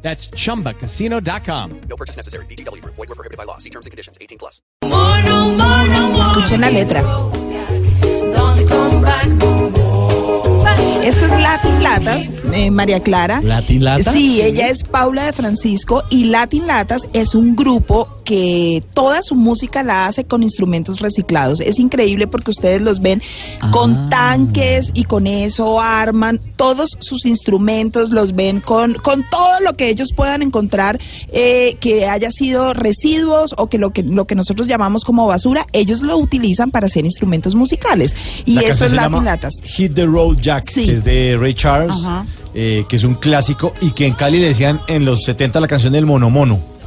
That's chumbacasino.com. No purchase necessary. BGW. Void were prohibited by law. See terms and conditions. 18 plus. Escuchen la letra. Esto es Latin Latas, eh, María Clara. ¿Latin Latas? Sí, ella es Paula de Francisco y Latin Latas es un grupo que toda su música la hace con instrumentos reciclados. Es increíble porque ustedes los ven con Ah. tanques y con eso arman todos sus instrumentos, los ven con, con todo lo que ellos puedan encontrar eh, que haya sido residuos o que lo, que lo que nosotros llamamos como basura, ellos lo utilizan para hacer instrumentos musicales. Y La eso es Latin Latas. Hit the Road Jack, Sí. Es de Ray Charles, eh, que es un clásico y que en Cali le decían en los 70 la canción del mono mono.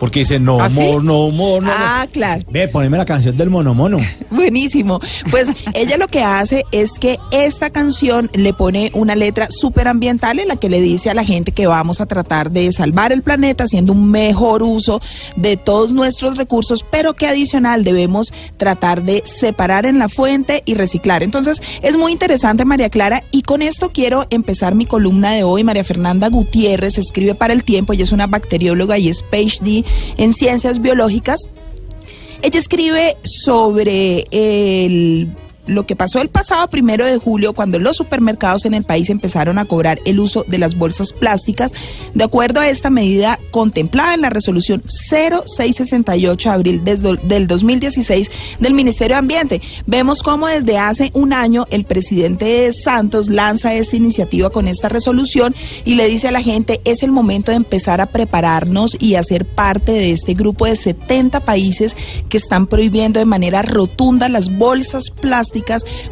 Porque dice no ¿Ah, sí? more, no more, no Ah, claro. Ve, poneme la canción del mono mono. Buenísimo. Pues ella lo que hace es que esta canción le pone una letra súper ambiental en la que le dice a la gente que vamos a tratar de salvar el planeta haciendo un mejor uso de todos nuestros recursos, pero que adicional debemos tratar de separar en la fuente y reciclar. Entonces es muy interesante María Clara y con esto quiero empezar mi columna de hoy. María Fernanda Gutiérrez escribe para el tiempo, ella es una bacterióloga y es PhD en ciencias biológicas. Ella escribe sobre el lo que pasó el pasado primero de julio cuando los supermercados en el país empezaron a cobrar el uso de las bolsas plásticas de acuerdo a esta medida contemplada en la resolución 0668 de abril del 2016 del Ministerio de Ambiente. Vemos cómo desde hace un año el presidente Santos lanza esta iniciativa con esta resolución y le dice a la gente es el momento de empezar a prepararnos y a ser parte de este grupo de 70 países que están prohibiendo de manera rotunda las bolsas plásticas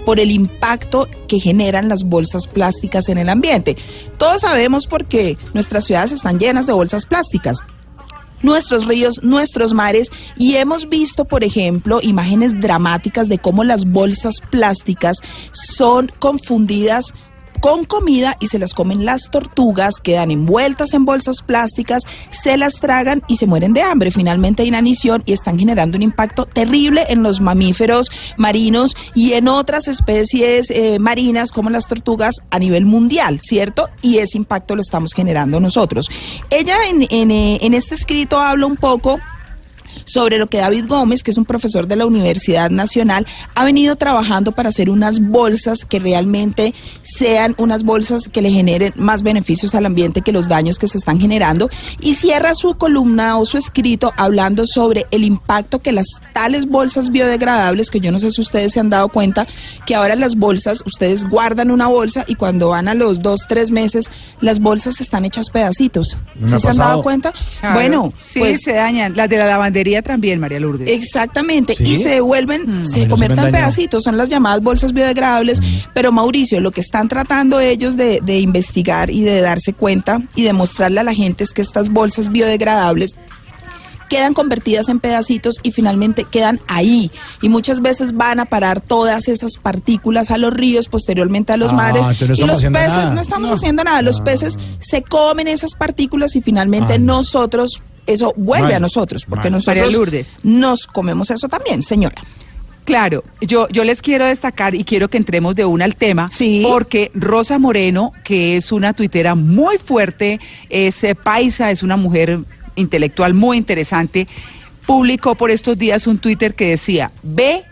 por el impacto que generan las bolsas plásticas en el ambiente. Todos sabemos por qué nuestras ciudades están llenas de bolsas plásticas nuestros ríos, nuestros mares y hemos visto, por ejemplo, imágenes dramáticas de cómo las bolsas plásticas son confundidas con comida y se las comen las tortugas, quedan envueltas en bolsas plásticas, se las tragan y se mueren de hambre. Finalmente hay inanición y están generando un impacto terrible en los mamíferos marinos y en otras especies eh, marinas como las tortugas a nivel mundial, ¿cierto? Y ese impacto lo estamos generando nosotros. Ella en, eh, en este escrito habla un poco sobre lo que David Gómez, que es un profesor de la Universidad Nacional, ha venido trabajando para hacer unas bolsas que realmente sean unas bolsas que le generen más beneficios al ambiente que los daños que se están generando. Y cierra su columna o su escrito hablando sobre el impacto que las tales bolsas biodegradables, que yo no sé si ustedes se han dado cuenta, que ahora las bolsas, ustedes guardan una bolsa y cuando van a los dos, tres meses, las bolsas están hechas pedacitos. ¿Sí ha se han dado cuenta? Claro. Bueno, sí, pues se dañan. Las de la lavandería también, María Lourdes. Exactamente, ¿Sí? y se vuelven, A mí no se convierten en pedacitos, son las llamadas bolsas biodegradables. Pero Mauricio, lo que están tratando ellos de, de investigar y de darse cuenta y de mostrarle a la gente es que estas bolsas biodegradables quedan convertidas en pedacitos y finalmente quedan ahí. Y muchas veces van a parar todas esas partículas a los ríos, posteriormente a los Ah, mares. no y los peces, nada. no estamos No. haciendo nada. Los peces se comen esas partículas y finalmente Ay. nosotros, eso vuelve Mal. a nosotros, porque Mal. nosotros María Lourdes. nos comemos eso también, señora. Claro, yo, yo les quiero destacar y quiero que entremos de una al tema, Sí. porque Rosa Moreno, que es una tuitera muy fuerte, es eh, paisa, es una mujer intelectual muy interesante, publicó por estos días un Twitter que decía, ve,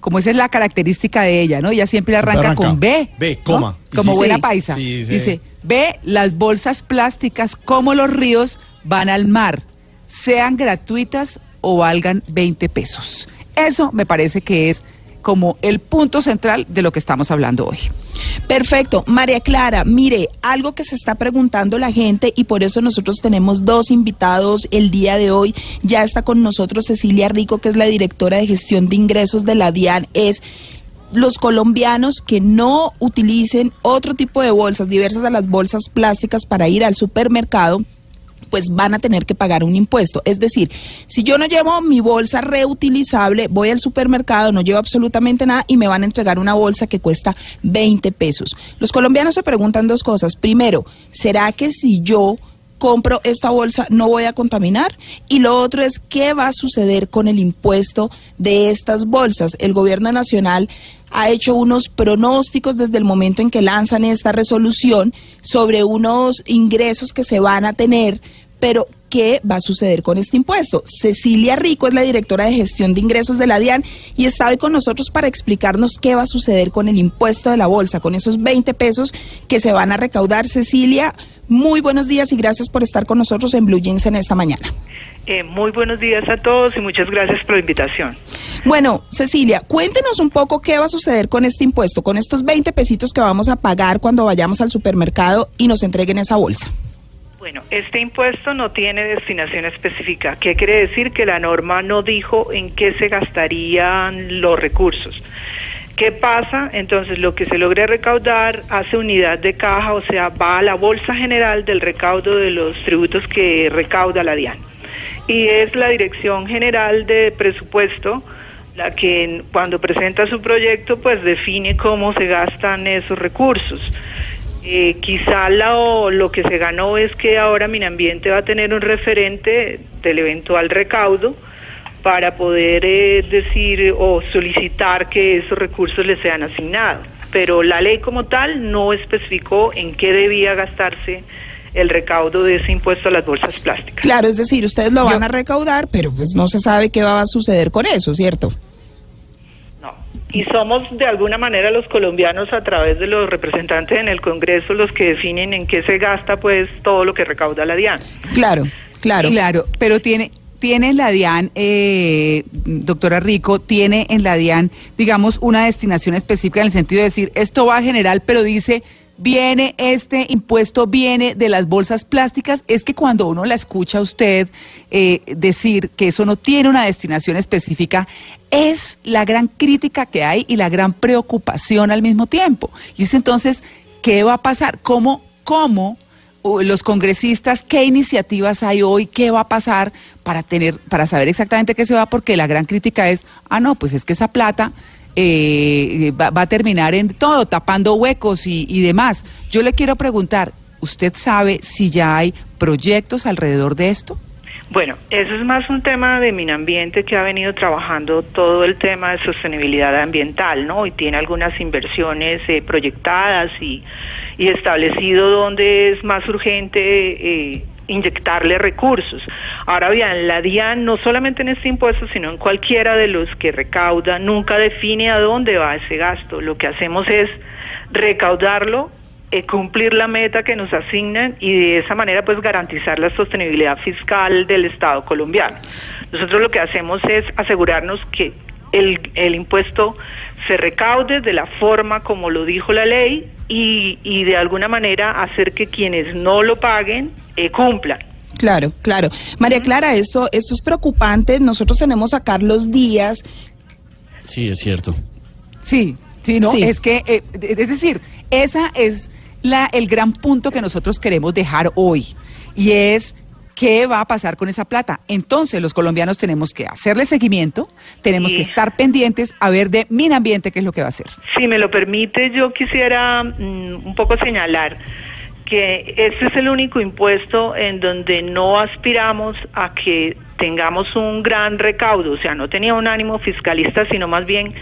como esa es la característica de ella, ¿no? Ella siempre arranca, arranca. con B. Ve, ¿no? coma. Como sí, buena paisa. Sí, sí. Dice, ve las bolsas plásticas como los ríos van al mar, sean gratuitas o valgan 20 pesos. Eso me parece que es como el punto central de lo que estamos hablando hoy. Perfecto. María Clara, mire, algo que se está preguntando la gente y por eso nosotros tenemos dos invitados el día de hoy. Ya está con nosotros Cecilia Rico, que es la directora de gestión de ingresos de la DIAN. Es los colombianos que no utilicen otro tipo de bolsas diversas a las bolsas plásticas para ir al supermercado pues van a tener que pagar un impuesto. Es decir, si yo no llevo mi bolsa reutilizable, voy al supermercado, no llevo absolutamente nada y me van a entregar una bolsa que cuesta 20 pesos. Los colombianos se preguntan dos cosas. Primero, ¿será que si yo compro esta bolsa no voy a contaminar? Y lo otro es qué va a suceder con el impuesto de estas bolsas. El gobierno nacional ha hecho unos pronósticos desde el momento en que lanzan esta resolución sobre unos ingresos que se van a tener, pero ¿qué va a suceder con este impuesto? Cecilia Rico es la directora de gestión de ingresos de la DIAN y está hoy con nosotros para explicarnos qué va a suceder con el impuesto de la bolsa, con esos 20 pesos que se van a recaudar. Cecilia, muy buenos días y gracias por estar con nosotros en Blue Jeans en esta mañana. Eh, muy buenos días a todos y muchas gracias por la invitación. Bueno, Cecilia, cuéntenos un poco qué va a suceder con este impuesto, con estos 20 pesitos que vamos a pagar cuando vayamos al supermercado y nos entreguen esa bolsa. Bueno, este impuesto no tiene destinación específica. ¿Qué quiere decir? Que la norma no dijo en qué se gastarían los recursos. ¿Qué pasa? Entonces, lo que se logre recaudar hace unidad de caja, o sea, va a la bolsa general del recaudo de los tributos que recauda la DIAN y es la Dirección General de Presupuesto la que cuando presenta su proyecto pues define cómo se gastan esos recursos. Eh, quizá lo, lo que se ganó es que ahora Minambiente va a tener un referente del eventual recaudo para poder eh, decir o solicitar que esos recursos le sean asignados. Pero la ley como tal no especificó en qué debía gastarse el recaudo de ese impuesto a las bolsas plásticas. Claro, es decir, ustedes lo van a recaudar, pero pues no se sabe qué va a suceder con eso, ¿cierto? Y somos de alguna manera los colombianos a través de los representantes en el Congreso los que definen en qué se gasta pues todo lo que recauda la DIAN. Claro, claro. Claro, pero tiene tiene en la DIAN, eh, doctora Rico, tiene en la DIAN, digamos, una destinación específica en el sentido de decir, esto va a general, pero dice viene este impuesto, viene de las bolsas plásticas, es que cuando uno la escucha a usted eh, decir que eso no tiene una destinación específica, es la gran crítica que hay y la gran preocupación al mismo tiempo. Y es entonces, ¿qué va a pasar? ¿Cómo, cómo los congresistas, qué iniciativas hay hoy, qué va a pasar para tener, para saber exactamente qué se va, porque la gran crítica es, ah, no, pues es que esa plata eh, va, a terminar en todo, tapando huecos y, y demás. Yo le quiero preguntar, ¿usted sabe si ya hay proyectos alrededor de esto? Bueno, eso es más un tema de Minambiente que ha venido trabajando todo el tema de sostenibilidad ambiental, ¿no? Y tiene algunas inversiones eh, proyectadas y, y establecido dónde es más urgente eh, inyectarle recursos. Ahora bien, la DIAN no solamente en este impuesto, sino en cualquiera de los que recauda, nunca define a dónde va ese gasto. Lo que hacemos es recaudarlo, eh, cumplir la meta que nos asignan y de esa manera pues garantizar la sostenibilidad fiscal del Estado colombiano. Nosotros lo que hacemos es asegurarnos que el, el impuesto se recaude de la forma como lo dijo la ley y, y de alguna manera hacer que quienes no lo paguen eh, cumplan. Claro, claro. María Clara, esto, esto es preocupante. Nosotros tenemos a Carlos Díaz. Sí, es cierto. Sí, sí, no, Sí. es que, eh, es decir, esa es la, el gran punto que nosotros queremos dejar hoy y es qué va a pasar con esa plata. Entonces, los colombianos tenemos que hacerle seguimiento, tenemos Sí. que estar pendientes a ver de Minambiente qué es lo que va a hacer. Si me lo permite, yo quisiera mm, un poco señalar que este es el único impuesto en donde no aspiramos a que tengamos un gran recaudo, o sea, no tenía un ánimo fiscalista, sino más bien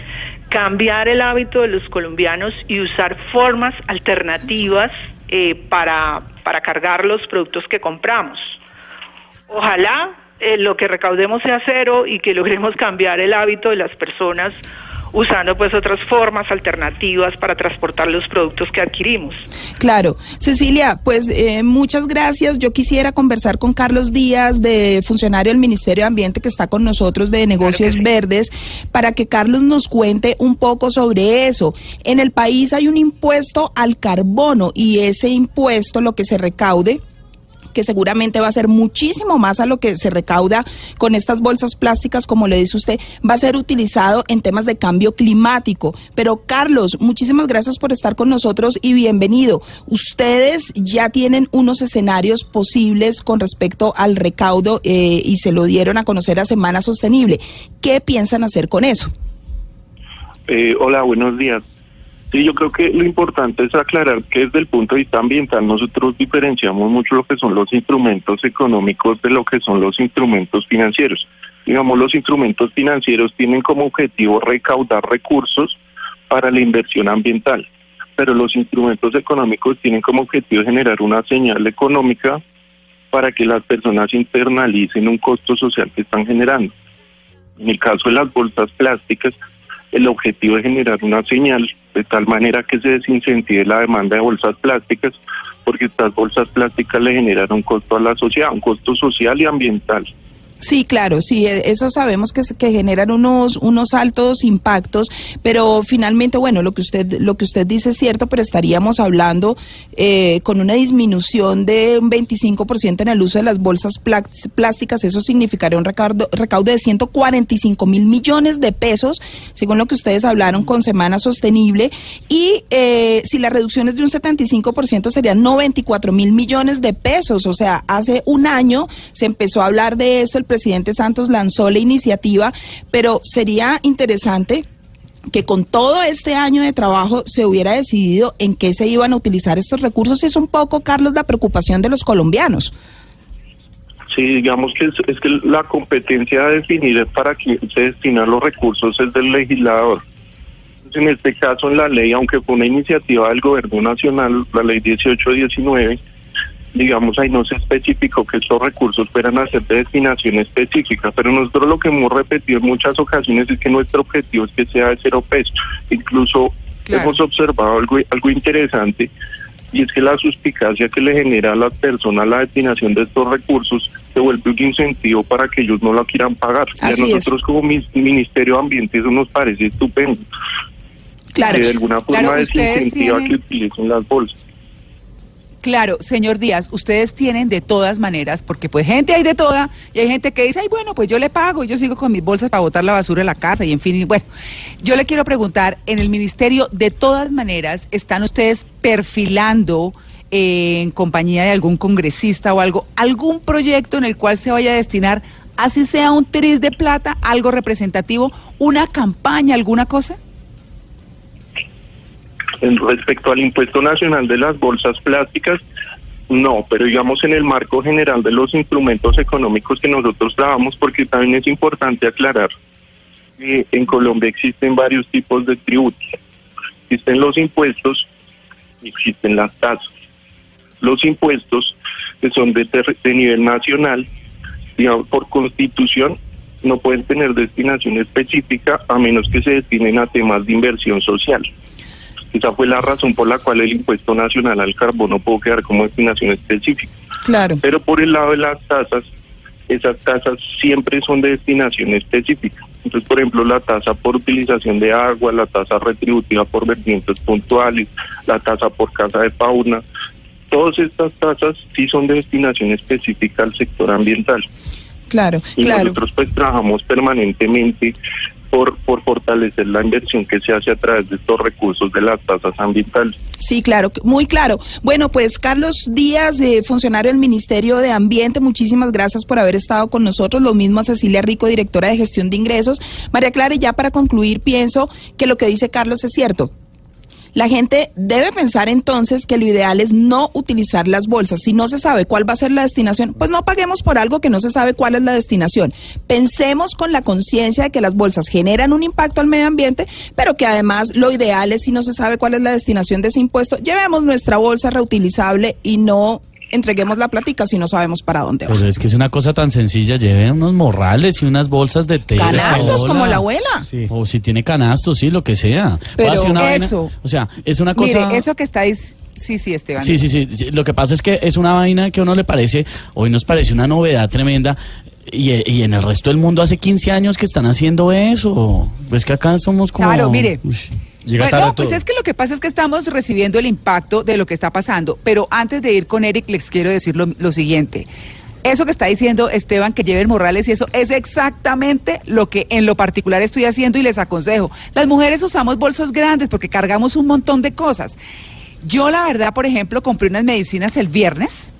cambiar el hábito de los colombianos y usar formas alternativas eh, para, para cargar los productos que compramos. Ojalá eh, lo que recaudemos sea cero y que logremos cambiar el hábito de las personas usando pues otras formas alternativas para transportar los productos que adquirimos. Claro. Cecilia, pues eh, muchas gracias. Yo quisiera conversar con Carlos Díaz, de funcionario del Ministerio de Ambiente que está con nosotros de Negocios sí. Verdes, para que Carlos nos cuente un poco sobre eso. En el país hay un impuesto al carbono y ese impuesto, lo que se recaude, que seguramente va a ser muchísimo más a lo que se recauda con estas bolsas plásticas, como le dice usted, va a ser utilizado en temas de cambio climático. Pero Carlos, muchísimas gracias por estar con nosotros y bienvenido. Ustedes ya tienen unos escenarios posibles con respecto al recaudo eh, y se lo dieron a conocer a Semana Sostenible. ¿Qué piensan hacer con eso? Eh, hola, buenos días. Sí, yo creo que lo importante es aclarar que desde el punto de vista ambiental nosotros diferenciamos mucho lo que son los instrumentos económicos de lo que son los instrumentos financieros. Digamos, los instrumentos financieros tienen como objetivo recaudar recursos para la inversión ambiental, pero los instrumentos económicos tienen como objetivo generar una señal económica para que las personas internalicen un costo social que están generando. En el caso de las bolsas plásticas, el objetivo es generar una señal de tal manera que se desincentive la demanda de bolsas plásticas, porque estas bolsas plásticas le generan un costo a la sociedad, un costo social y ambiental. Sí, claro, sí, e- eso sabemos que, que generan unos unos altos impactos, pero finalmente, bueno, lo que usted lo que usted dice es cierto, pero estaríamos hablando eh, con una disminución de un 25% en el uso de las bolsas plá- plásticas. Eso significaría un recaudo, recaudo de 145 mil millones de pesos, según lo que ustedes hablaron con Semana Sostenible. Y eh, si la reducción es de un 75%, serían 94 mil millones de pesos. O sea, hace un año se empezó a hablar de esto, el presidente Santos lanzó la iniciativa, pero sería interesante que con todo este año de trabajo se hubiera decidido en qué se iban a utilizar estos recursos es un poco, Carlos, la preocupación de los colombianos. Sí, digamos que es, es que la competencia de definir para quién se destinan los recursos es del legislador. En este caso, en la ley, aunque fue una iniciativa del gobierno nacional, la ley 1819, digamos, ahí no se especificó que estos recursos fueran a ser de destinación específica, pero nosotros lo que hemos repetido en muchas ocasiones es que nuestro objetivo es que sea de cero peso. Incluso Claro. hemos observado algo, algo interesante y es que la suspicacia que le genera a las personas la destinación de estos recursos se vuelve un incentivo para que ellos no la quieran pagar. y a Así es. nosotros como Ministerio de Ambiente eso nos parece estupendo. Claro, que de alguna forma claro, desincentiva tienen- que utilicen las bolsas. Claro, señor Díaz, ustedes tienen de todas maneras, porque pues gente hay de toda, y hay gente que dice, ay, bueno, pues yo le pago, y yo sigo con mis bolsas para botar la basura en la casa, y en fin, y bueno, yo le quiero preguntar, en el ministerio, de todas maneras, ¿están ustedes perfilando eh, en compañía de algún congresista o algo, algún proyecto en el cual se vaya a destinar, así sea un tris de plata, algo representativo, una campaña, alguna cosa? Respecto al impuesto nacional de las bolsas plásticas, no, pero digamos en el marco general de los instrumentos económicos que nosotros trabajamos, porque también es importante aclarar que en Colombia existen varios tipos de tributos. Existen los impuestos y existen las tasas. Los impuestos que son de, de nivel nacional, digamos, por constitución, no pueden tener destinación específica a menos que se destinen a temas de inversión social. Esa fue la razón por la cual el impuesto nacional al carbono pudo quedar como destinación específica. claro. Pero por el lado de las tasas, esas tasas siempre son de destinación específica. Entonces, por ejemplo, la tasa por utilización de agua, la tasa retributiva por vertientes puntuales, la tasa por casa de fauna, todas estas tasas sí son de destinación específica al sector ambiental. Claro, Y claro. nosotros pues trabajamos permanentemente por, por fortalecer la inversión que se hace a través de estos recursos de las tasas ambientales. Sí, claro, muy claro. Bueno, pues Carlos Díaz, eh, funcionario del Ministerio de Ambiente, muchísimas gracias por haber estado con nosotros. Lo mismo a Cecilia Rico, directora de gestión de ingresos. María Clara, y ya para concluir, pienso que lo que dice Carlos es cierto. La gente debe pensar entonces que lo ideal es no utilizar las bolsas. Si no se sabe cuál va a ser la destinación, pues no paguemos por algo que no se sabe cuál es la destinación. Pensemos con la conciencia de que las bolsas generan un impacto al medio ambiente, pero que además lo ideal es si no se sabe cuál es la destinación de ese impuesto, llevemos nuestra bolsa reutilizable y no entreguemos la platica si no sabemos para dónde va. Pues es que es una cosa tan sencilla, lleven unos morrales y unas bolsas de tela. Canastos como la abuela. Sí. O si tiene canastos, sí, lo que sea. Pero una vaina- eso- o sea, es una cosa... Mire, eso que estáis... Sí, sí, Esteban. Sí, sí, sí. Lo que pasa es que es una vaina que a uno le parece, hoy nos parece una novedad tremenda. Y, y en el resto del mundo hace 15 años que están haciendo eso. Pues que acá somos como... Claro, mire. Uy. Llega Bueno, tarde pues todo. es que lo que pasa es que estamos recibiendo el impacto de lo que está pasando. Pero antes de ir con Eric, les quiero decir lo, lo siguiente. Eso que está diciendo Esteban, que lleven Morales y eso, es exactamente lo que en lo particular estoy haciendo y les aconsejo. Las mujeres usamos bolsos grandes porque cargamos un montón de cosas. Yo, la verdad, por ejemplo, compré unas medicinas el viernes.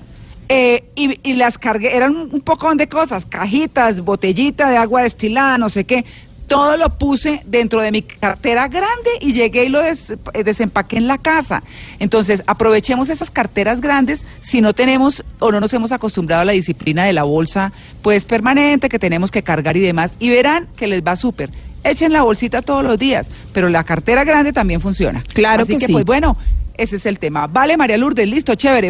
eh, y, y las cargué, eran un poco de cosas, cajitas, botellita de agua destilada, no sé qué. Todo lo puse dentro de mi cartera grande y llegué y lo des- eh, desempaqué en la casa. Entonces, aprovechemos esas carteras grandes si no tenemos o no nos hemos acostumbrado a la disciplina de la bolsa, pues permanente que tenemos que cargar y demás. Y verán que les va súper. Echen la bolsita todos los días, pero la cartera grande también funciona. Claro Así que que sí. pues bueno, ese es el tema. Vale, María Lourdes, listo, chévere.